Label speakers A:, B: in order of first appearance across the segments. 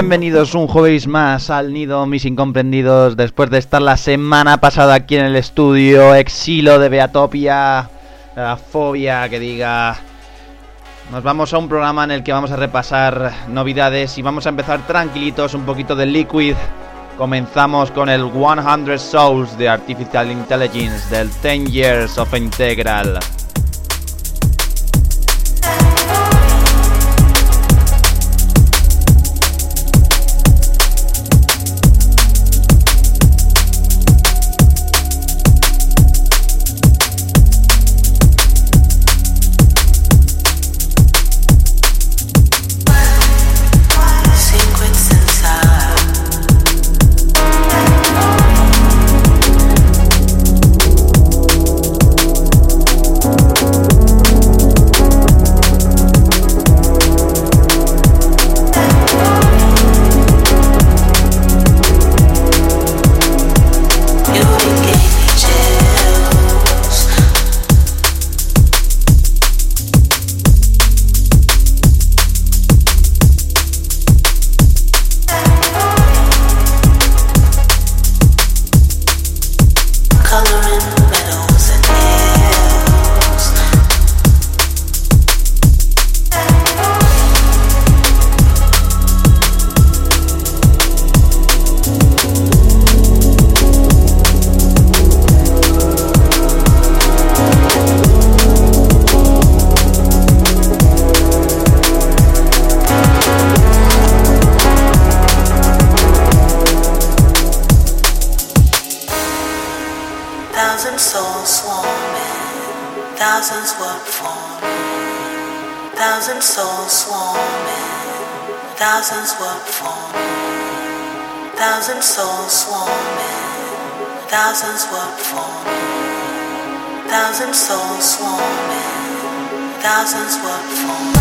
A: Bienvenidos un jueves más al nido, mis incomprendidos, después de estar la semana pasada aquí en el estudio, exilo de Beatopia, la fobia que diga. Nos vamos a un programa en el que vamos a repasar novedades y vamos a empezar tranquilitos, un poquito de Liquid. Comenzamos con el 100 Souls de Artificial Intelligence del 10 Years of Integral.
B: thousands were forming, Thousands souls swarming, thousands were forming.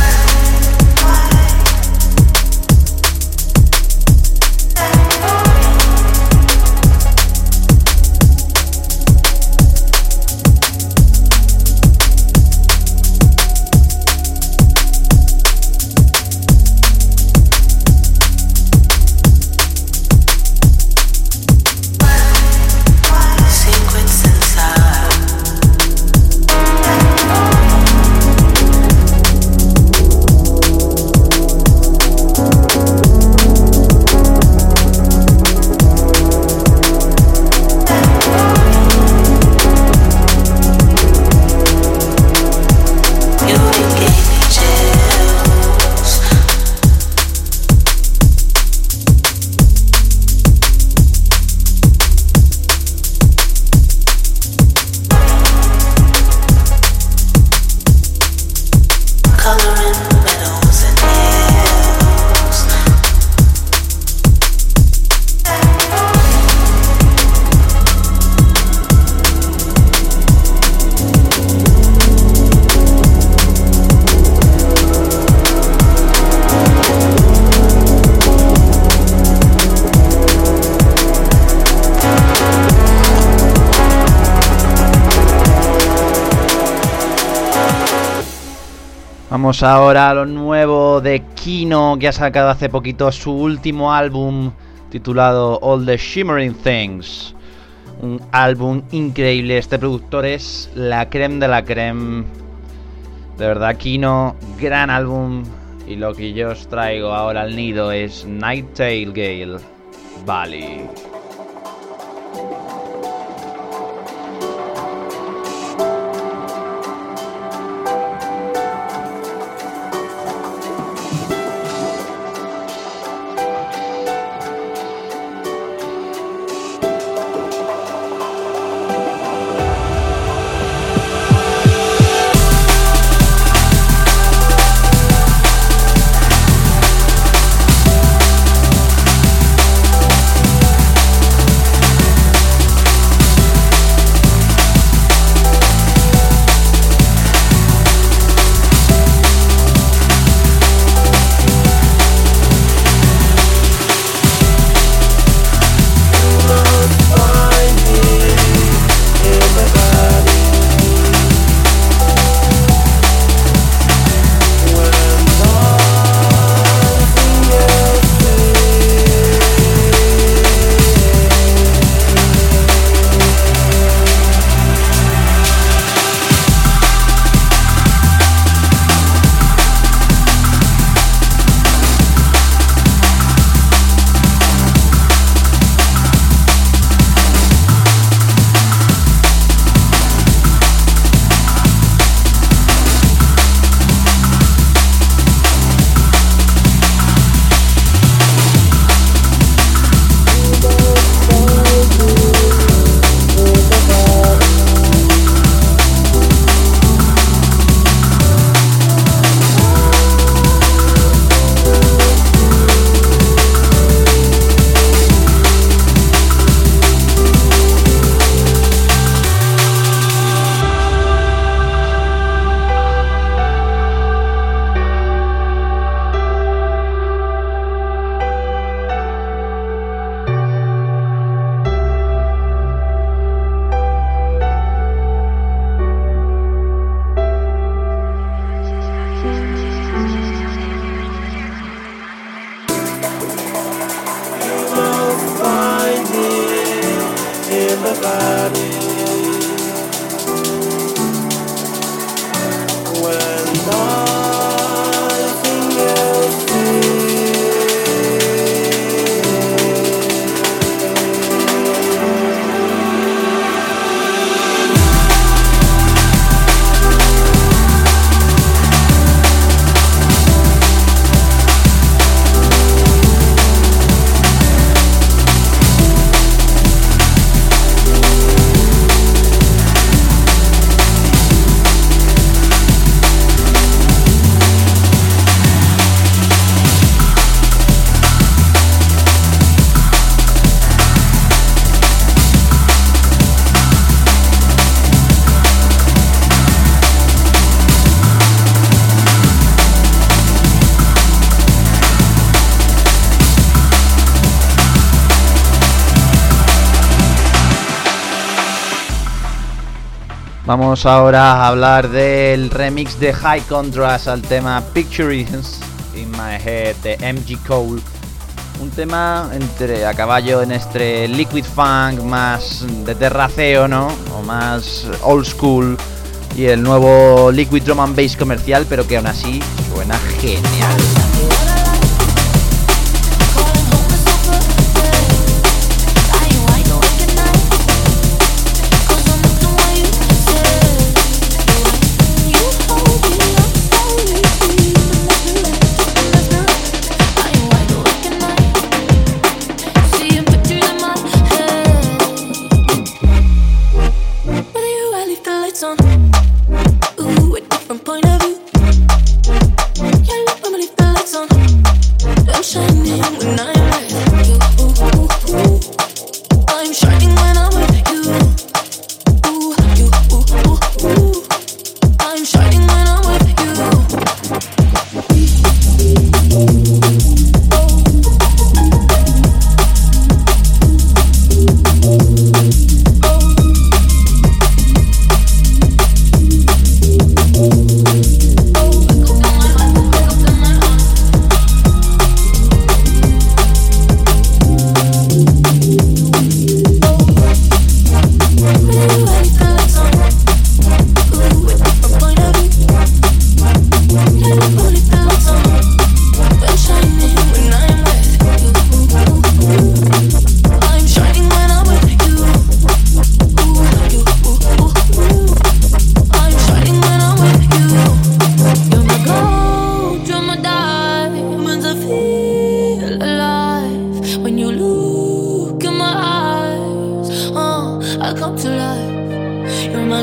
A: Vamos ahora a lo nuevo de Kino, que ha sacado hace poquito su último álbum titulado All the Shimmering Things. Un álbum increíble. Este productor es la creme de la creme. De verdad, Kino, gran álbum. Y lo que yo os traigo ahora al nido es Nighttail Gale Valley. Vamos ahora a hablar del remix de High Contrast al tema Pictures in My Head de MG Cole. Un tema entre a caballo en este liquid funk más de terraceo, ¿no? O más old school y el nuevo liquid drum and bass comercial, pero que aún así suena genial.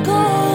C: gonna go.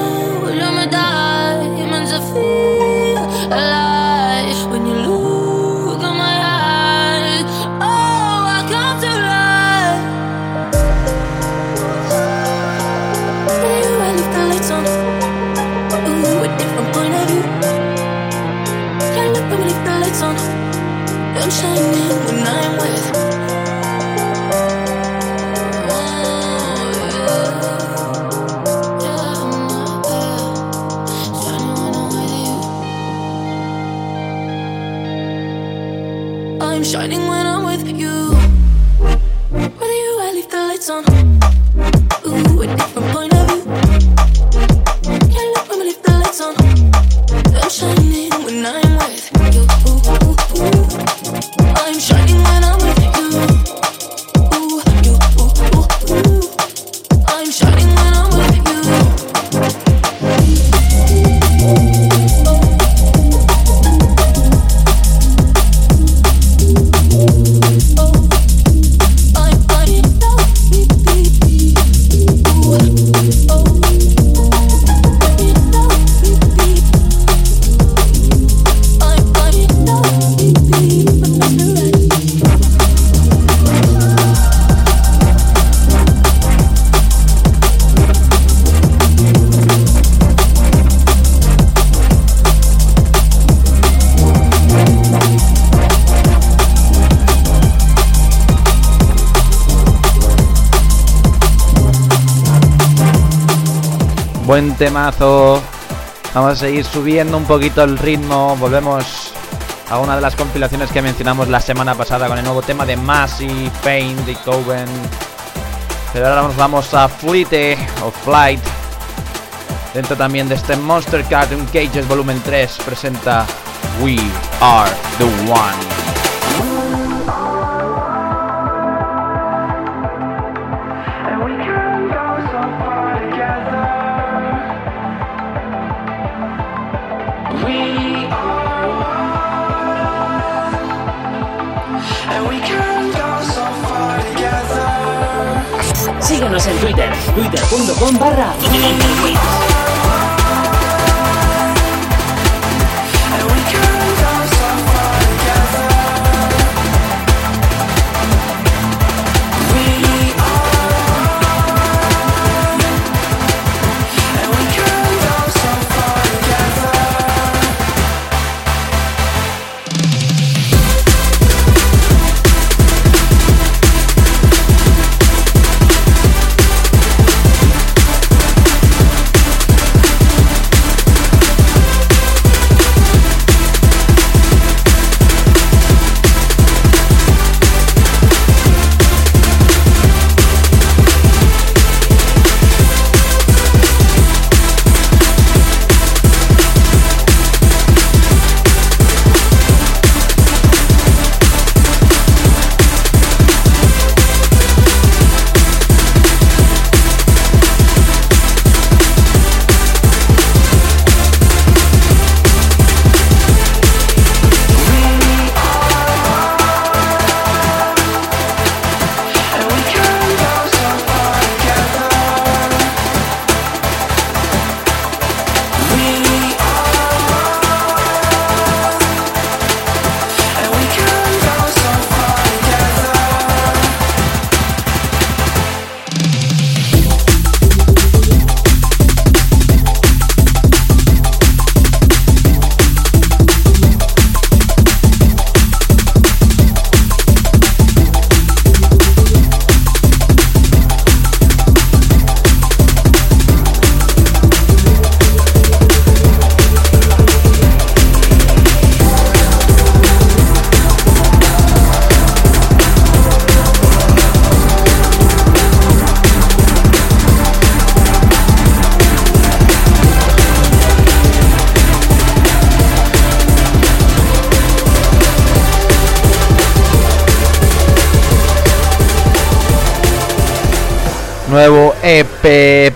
A: Buen temazo. Vamos a seguir subiendo un poquito el ritmo. Volvemos a una de las compilaciones que mencionamos la semana pasada con el nuevo tema de Massive Pain de Coven. Pero ahora nos vamos a Fleet o Flight. Dentro también de este Monster Cartoon Cages Volumen 3 presenta We Are the One.
D: En Twitter, twitter.com barra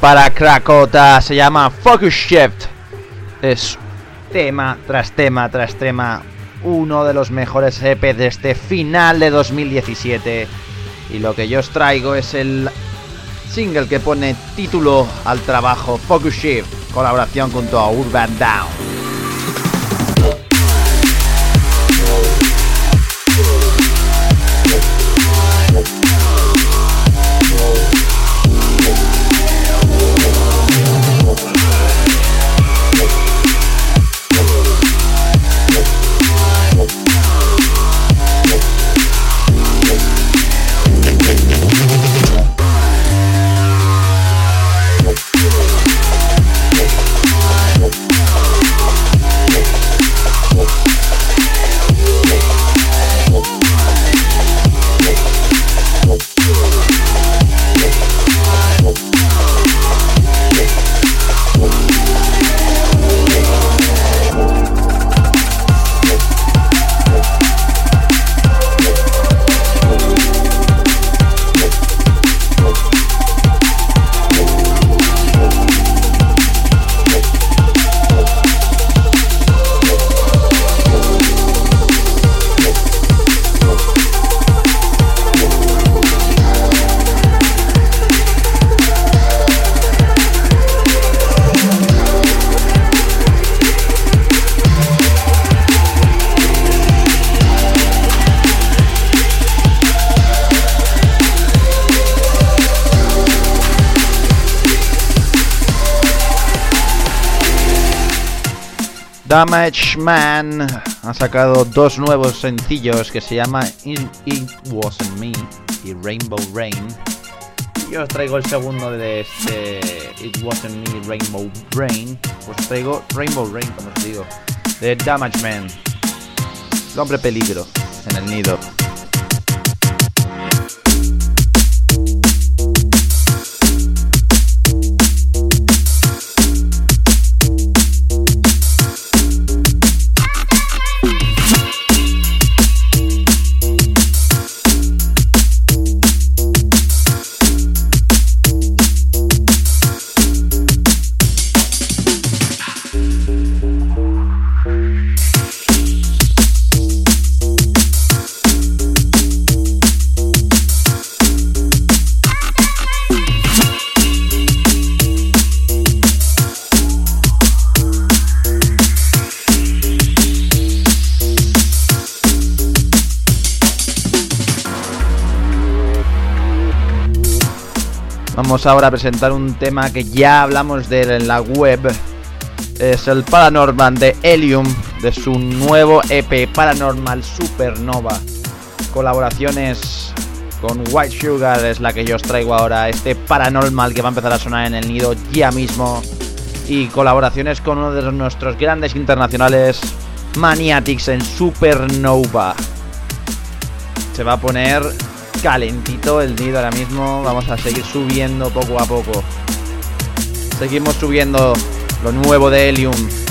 A: para Krakota, se llama Focus Shift. Es tema tras tema tras tema, uno de los mejores EP de este final de 2017. Y lo que yo os traigo es el single que pone título al trabajo Focus Shift, colaboración junto a Urban Down. Damage Man ha sacado dos nuevos sencillos que se llama It, Wasn't Me y Rainbow Rain. Yo os traigo el segundo de este It Wasn't Me Rainbow Rain. Os traigo Rainbow Rain, como os digo, de Damage Man. El hombre peligro en el nido. Vamos ahora a presentar un tema que ya hablamos de él en la web. Es el Paranormal de Helium, de su nuevo EP Paranormal Supernova. Colaboraciones con White Sugar es la que yo os traigo ahora. Este Paranormal que va a empezar a sonar en el nido ya mismo. Y colaboraciones con uno de nuestros grandes internacionales, Maniatics en Supernova. Se va a poner calentito el nido ahora mismo. Vamos a seguir subiendo poco a poco. Seguimos subiendo lo nuevo de Helium.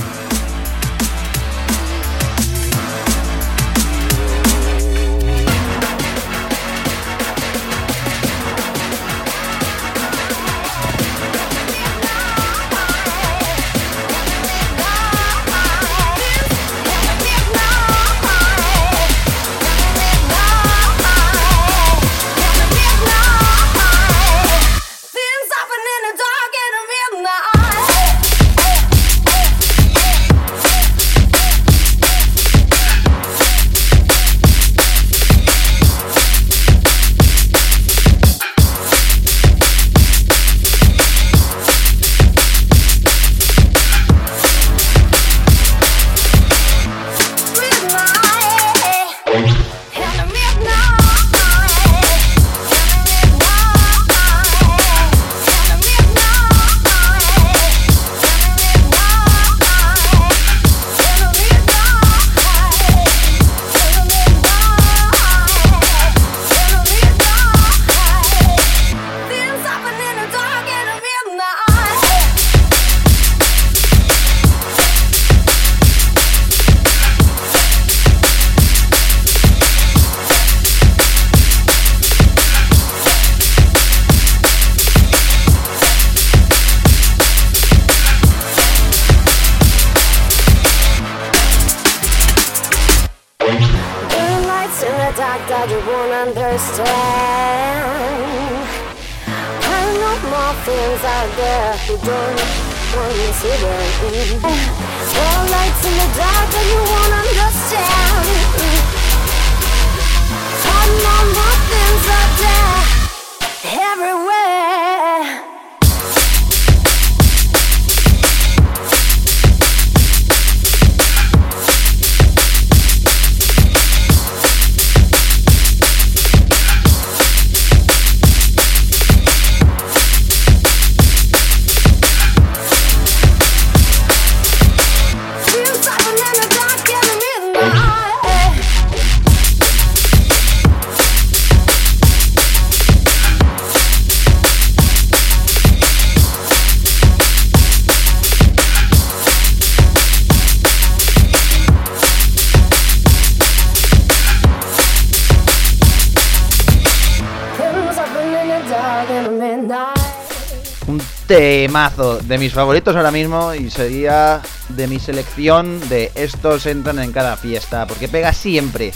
A: Mazo de mis favoritos ahora mismo y sería de mi selección de estos entran en cada fiesta, porque pega siempre.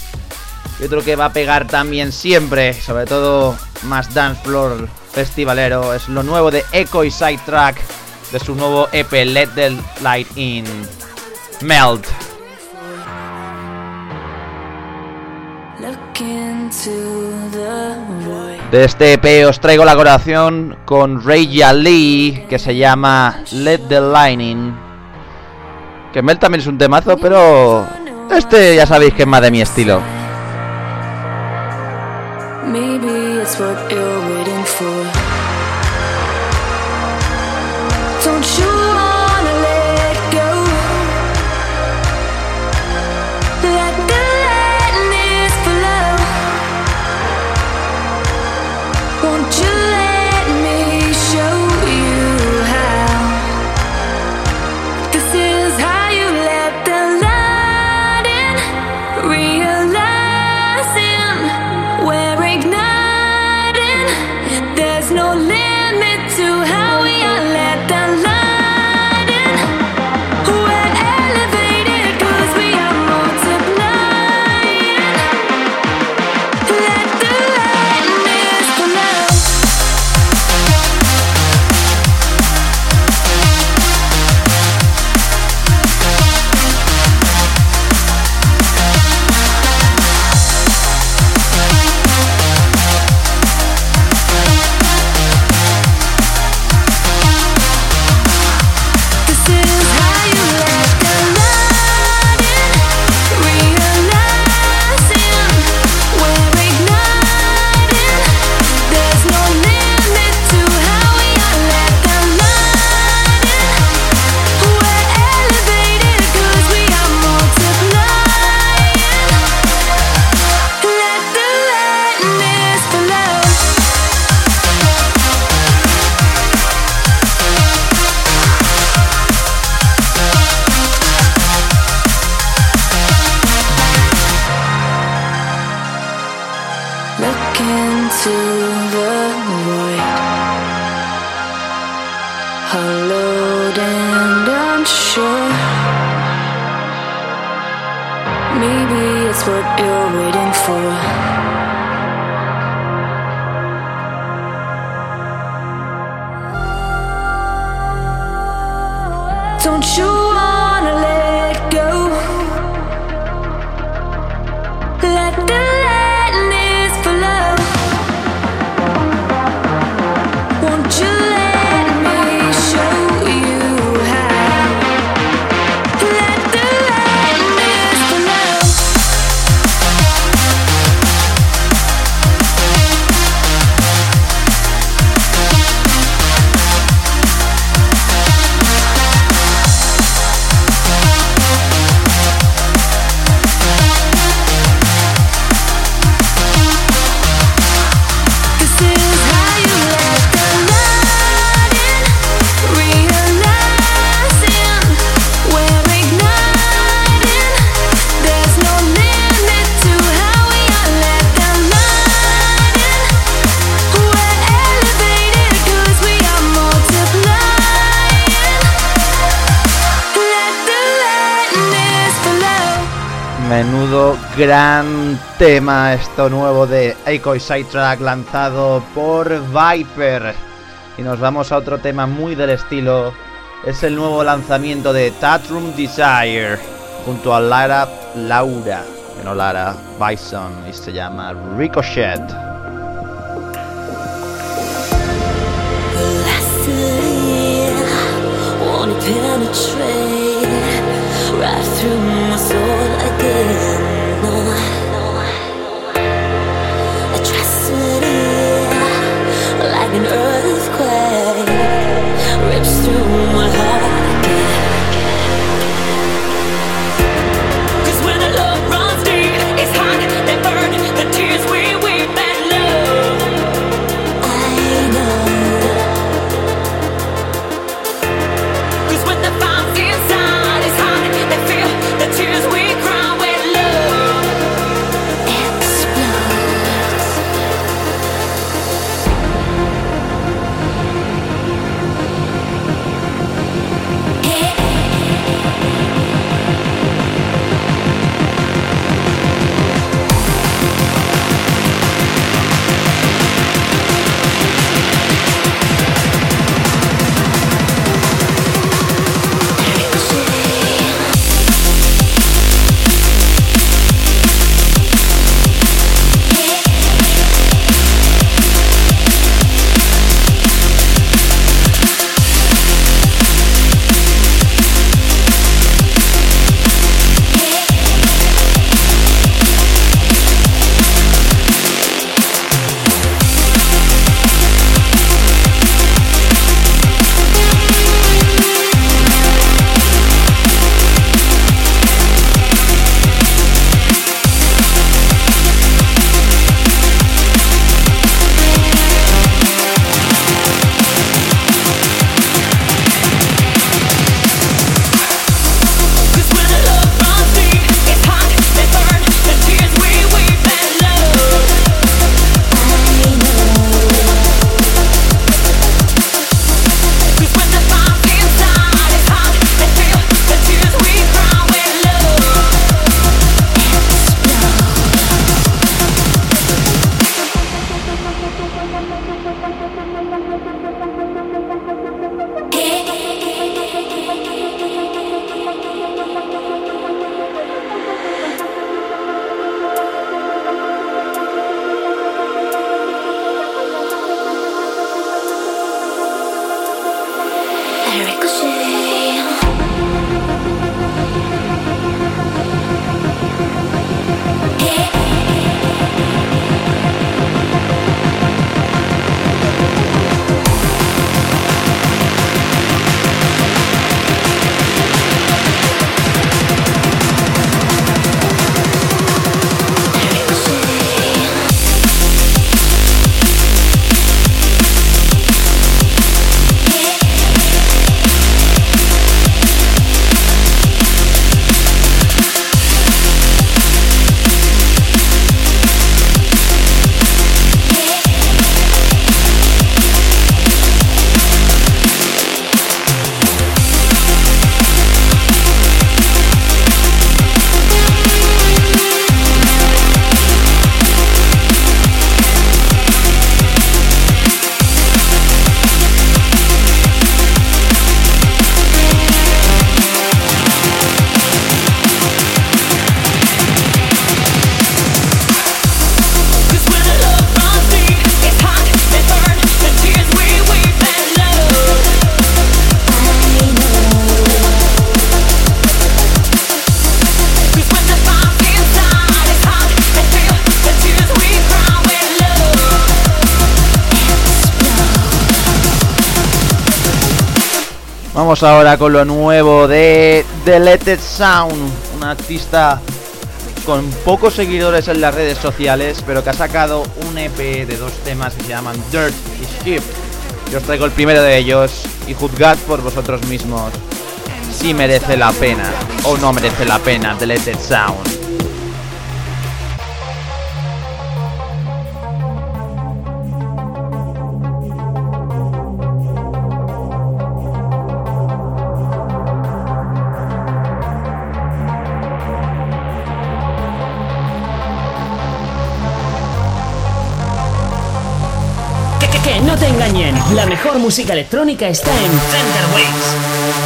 A: Y otro que va a pegar también siempre, sobre todo más dance floor festivalero, es lo nuevo de Echo y Sidetrack de su nuevo EP Let the Light In. Melt. De este EP os traigo la colaboración con Ray Lee que se llama Let the Lightning. Que Mel también es un temazo, pero este ya sabéis que es más de mi estilo. Gran tema esto nuevo de Echo y Sidetrack lanzado por Viper. Y nos vamos a otro tema muy del estilo. Es el nuevo lanzamiento de Tatrum Desire junto a Lara Laura, que no Lara Bison, y se llama Ricochet. Ahora con lo nuevo de Deleted Sound, un artista con pocos seguidores en las redes sociales, pero que ha sacado un EP de dos temas que se llaman Dirt y Ship. Yo os traigo el primero de ellos y juzgad por vosotros mismos si merece la pena o no merece la pena Deleted Sound.
D: La mejor música electrónica está en Thunder Waves.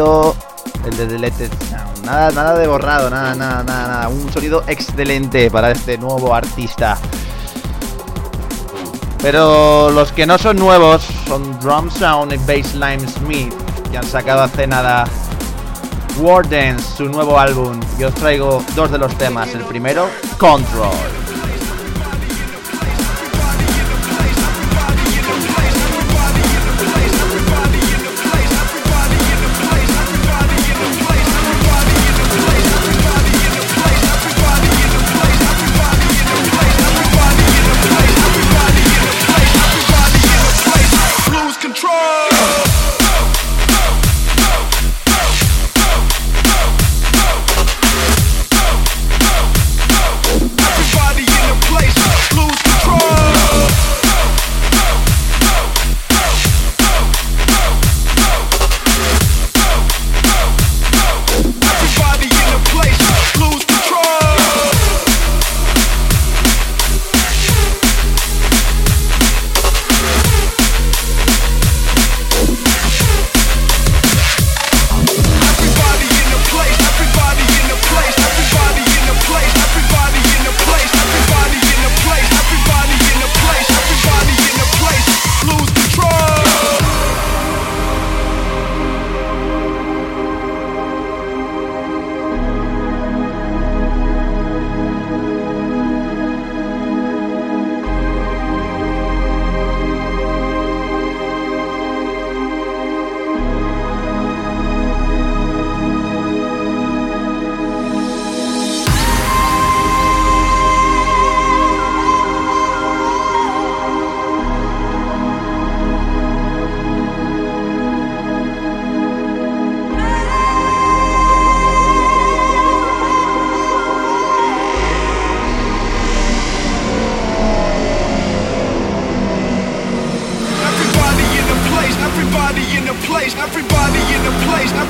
A: El de Deleted Sound. Nada, nada de borrado, nada, nada, nada, nada. Un sonido excelente para este nuevo artista. Pero los que no son nuevos son Drum Sound y Bassline Smith, que han sacado hace nada Wardens, su nuevo álbum. Yo os traigo dos de los temas. El primero, Control.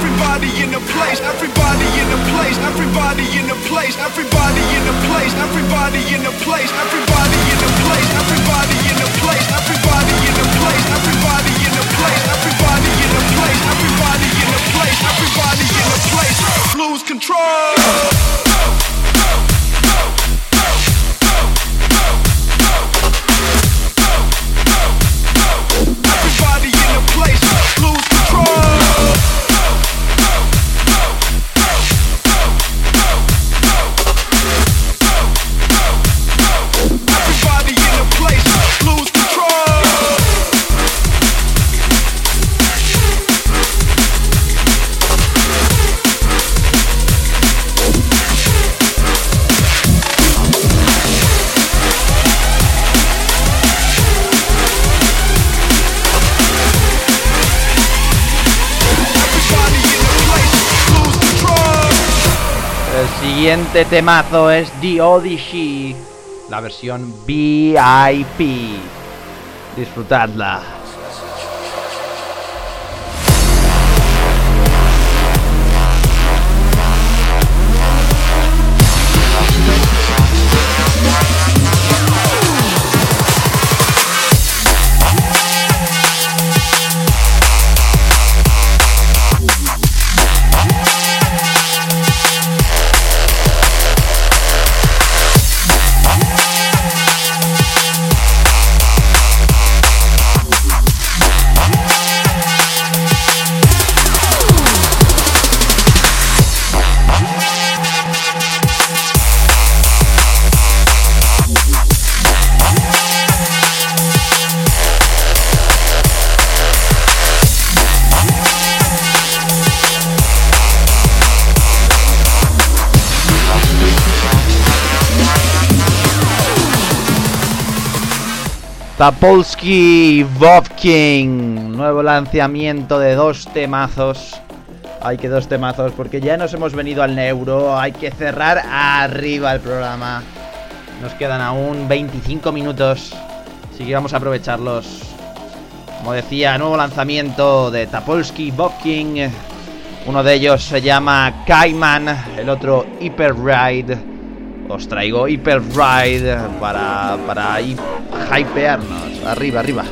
A: Everybody in the place, everybody in the place, everybody in the place, everybody in the place, everybody in the place, everybody in the place, everybody in the place, everybody in the place, everybody in the place, everybody in the place, everybody in the place, everybody in the place, lose control. Siguiente temazo es The Odyssey, la versión VIP. Disfrutadla. Tapolsky King nuevo lanzamiento de dos temazos. Hay que dos temazos, porque ya nos hemos venido al neuro. Hay que cerrar arriba el programa. Nos quedan aún 25 minutos, así que vamos a aprovecharlos. Como decía, nuevo lanzamiento de Tapolsky King Uno de ellos se llama Kaiman, el otro Hyper Ride os traigo Hyper Ride para, para hypearnos. Arriba, arriba.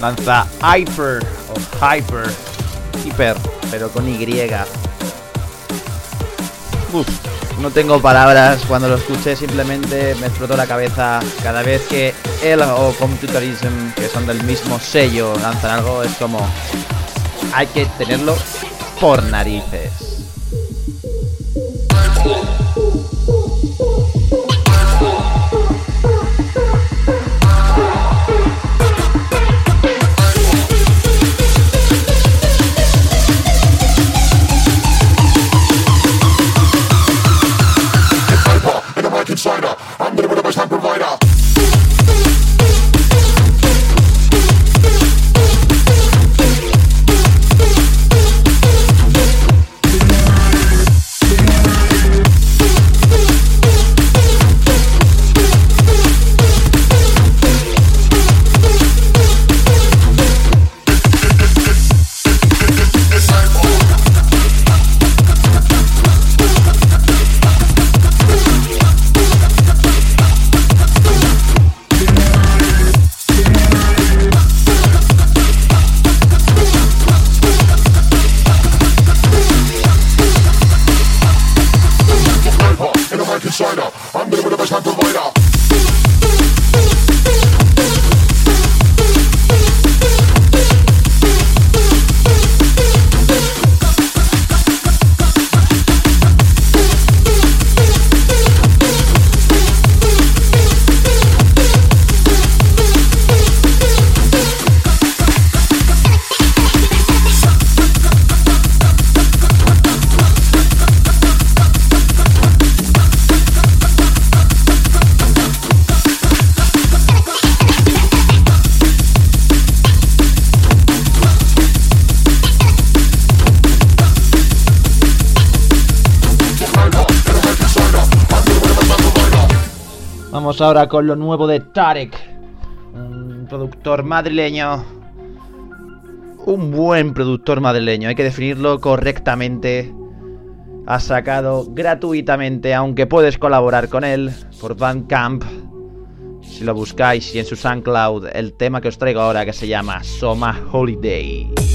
A: Lanza Hyper o Hyper, Hyper, pero con Y. Uf, no tengo palabras cuando lo escuché, simplemente me explotó la cabeza cada vez que él o Computerism, que son del mismo sello, lanzan algo, es como hay que tenerlo por narices. Ahora con lo nuevo de Tarek, un productor madrileño. Un buen productor madrileño, hay que definirlo correctamente. Ha sacado gratuitamente, aunque puedes colaborar con él, por Bandcamp. Si lo buscáis y en su SoundCloud, el tema que os traigo ahora que se llama Soma Holiday.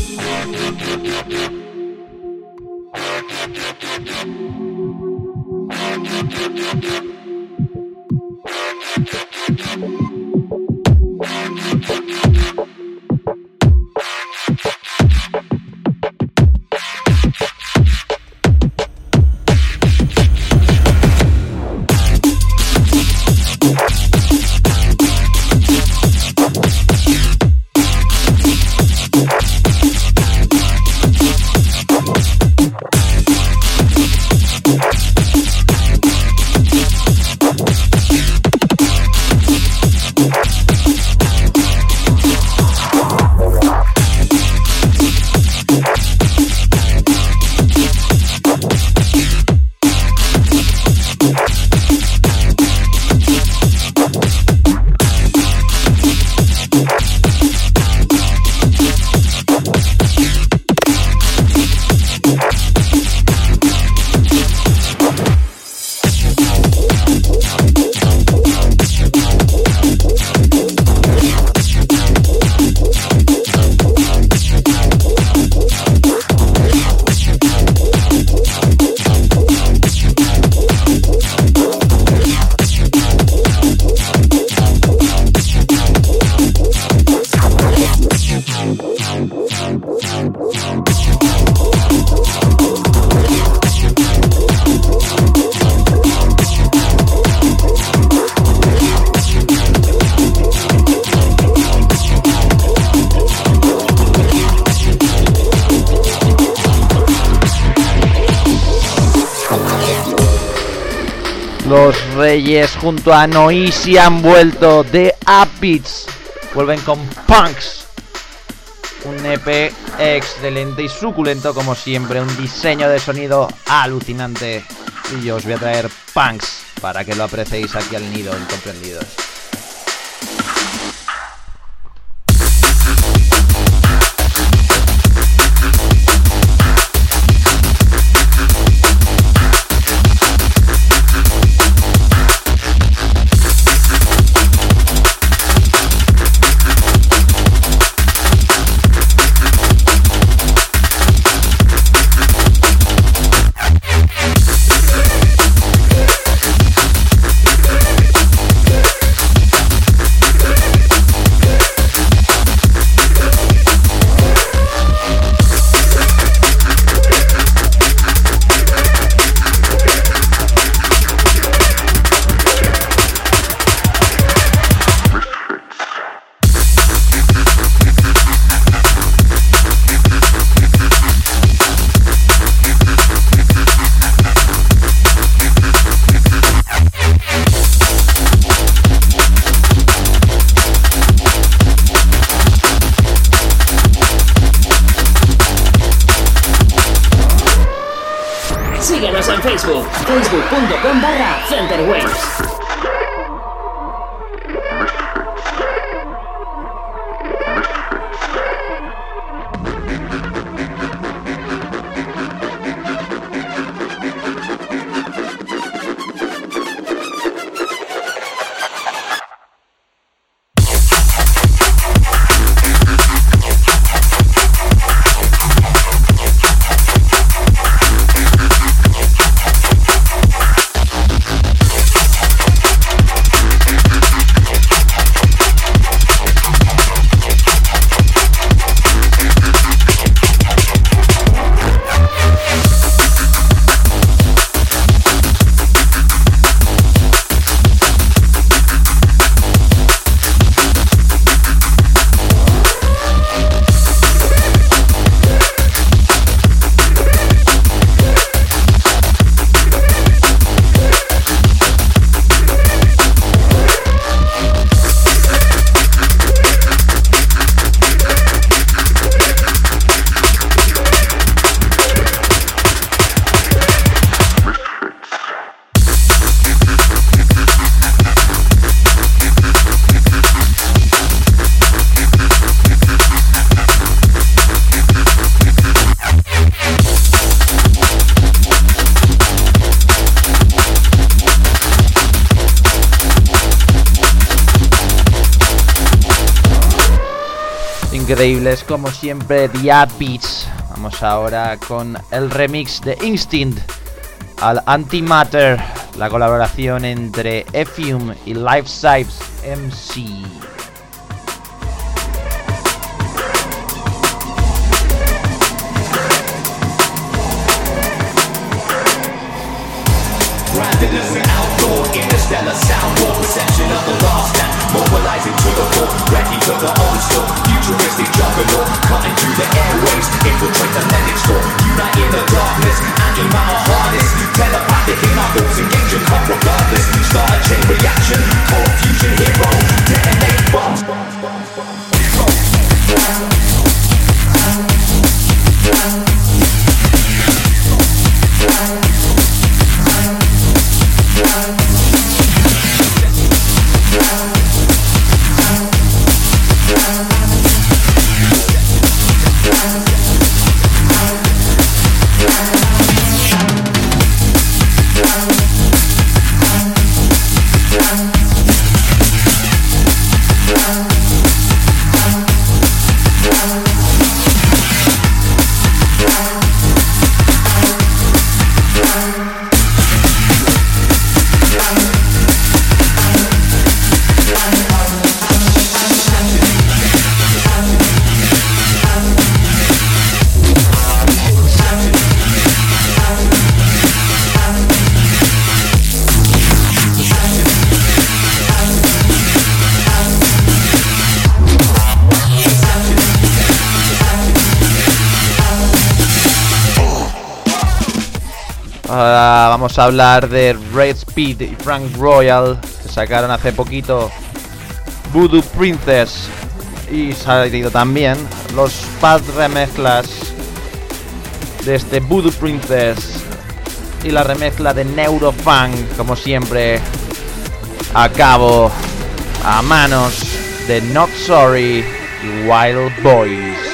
A: Junto a Noisy han vuelto de Upbeats. Vuelven con Punks. Un EP excelente y suculento como siempre. Un diseño de sonido alucinante. Y yo os voy a traer Punks para que lo apreciéis aquí al nido incomprendidos. Como siempre The Beats. Vamos ahora con el remix de Instinct al Antimatter, la colaboración entre Effium y Life Size MC. Vamos a hablar de Red Speed y Frank Royal, que sacaron hace poquito Voodoo Princess. Y salido también los pad remezclas de este Voodoo Princess y la remezcla de Neurofunk, como siempre, a cabo, a manos de Not Sorry y Wild Boys.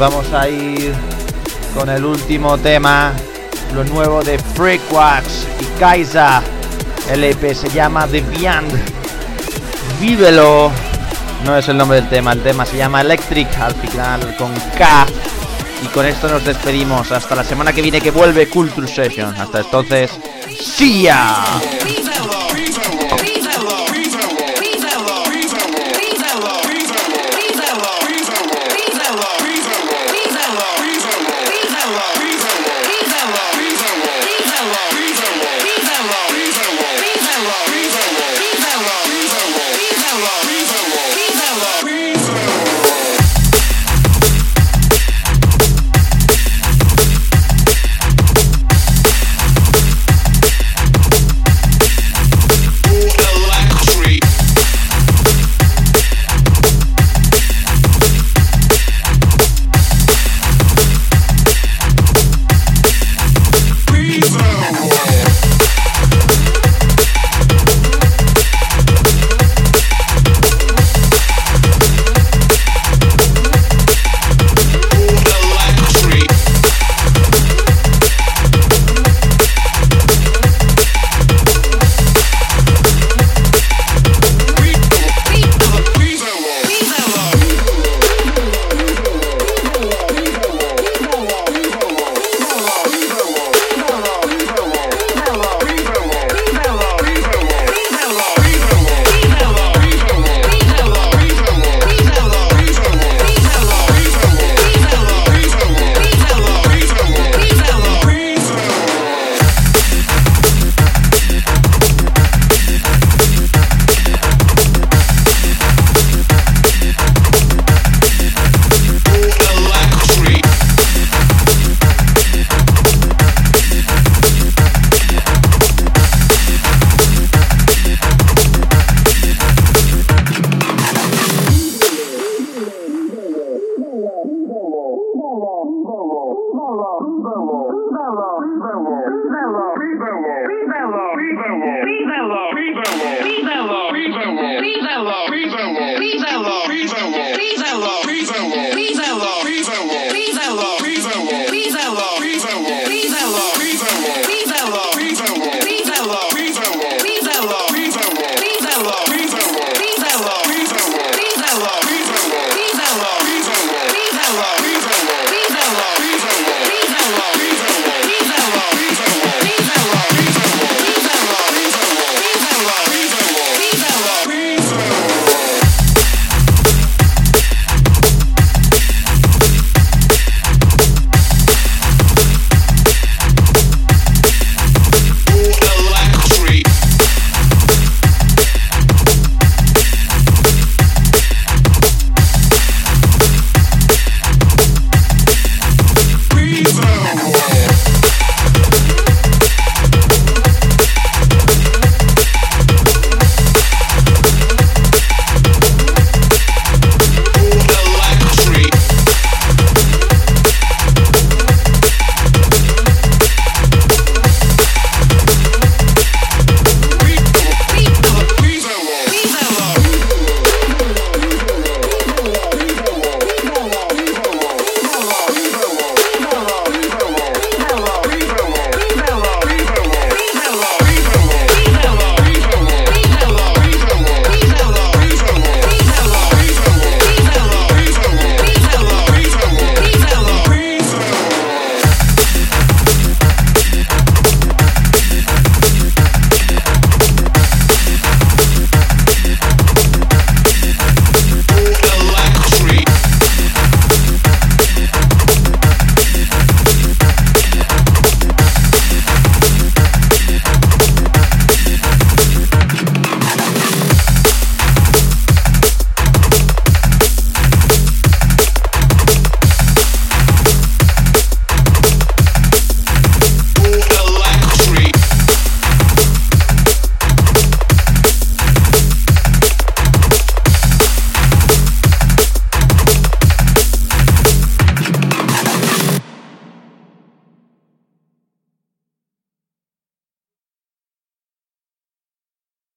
A: Vamos a ir con el último tema, lo nuevo de Freakwax y Kaisa. El EP se llama The Beyond. Vívelo. No es el nombre del tema, el tema se llama Electric al final con K. Y con esto nos despedimos. Hasta la semana que viene que vuelve Culture Session. Hasta entonces, ¡See ya!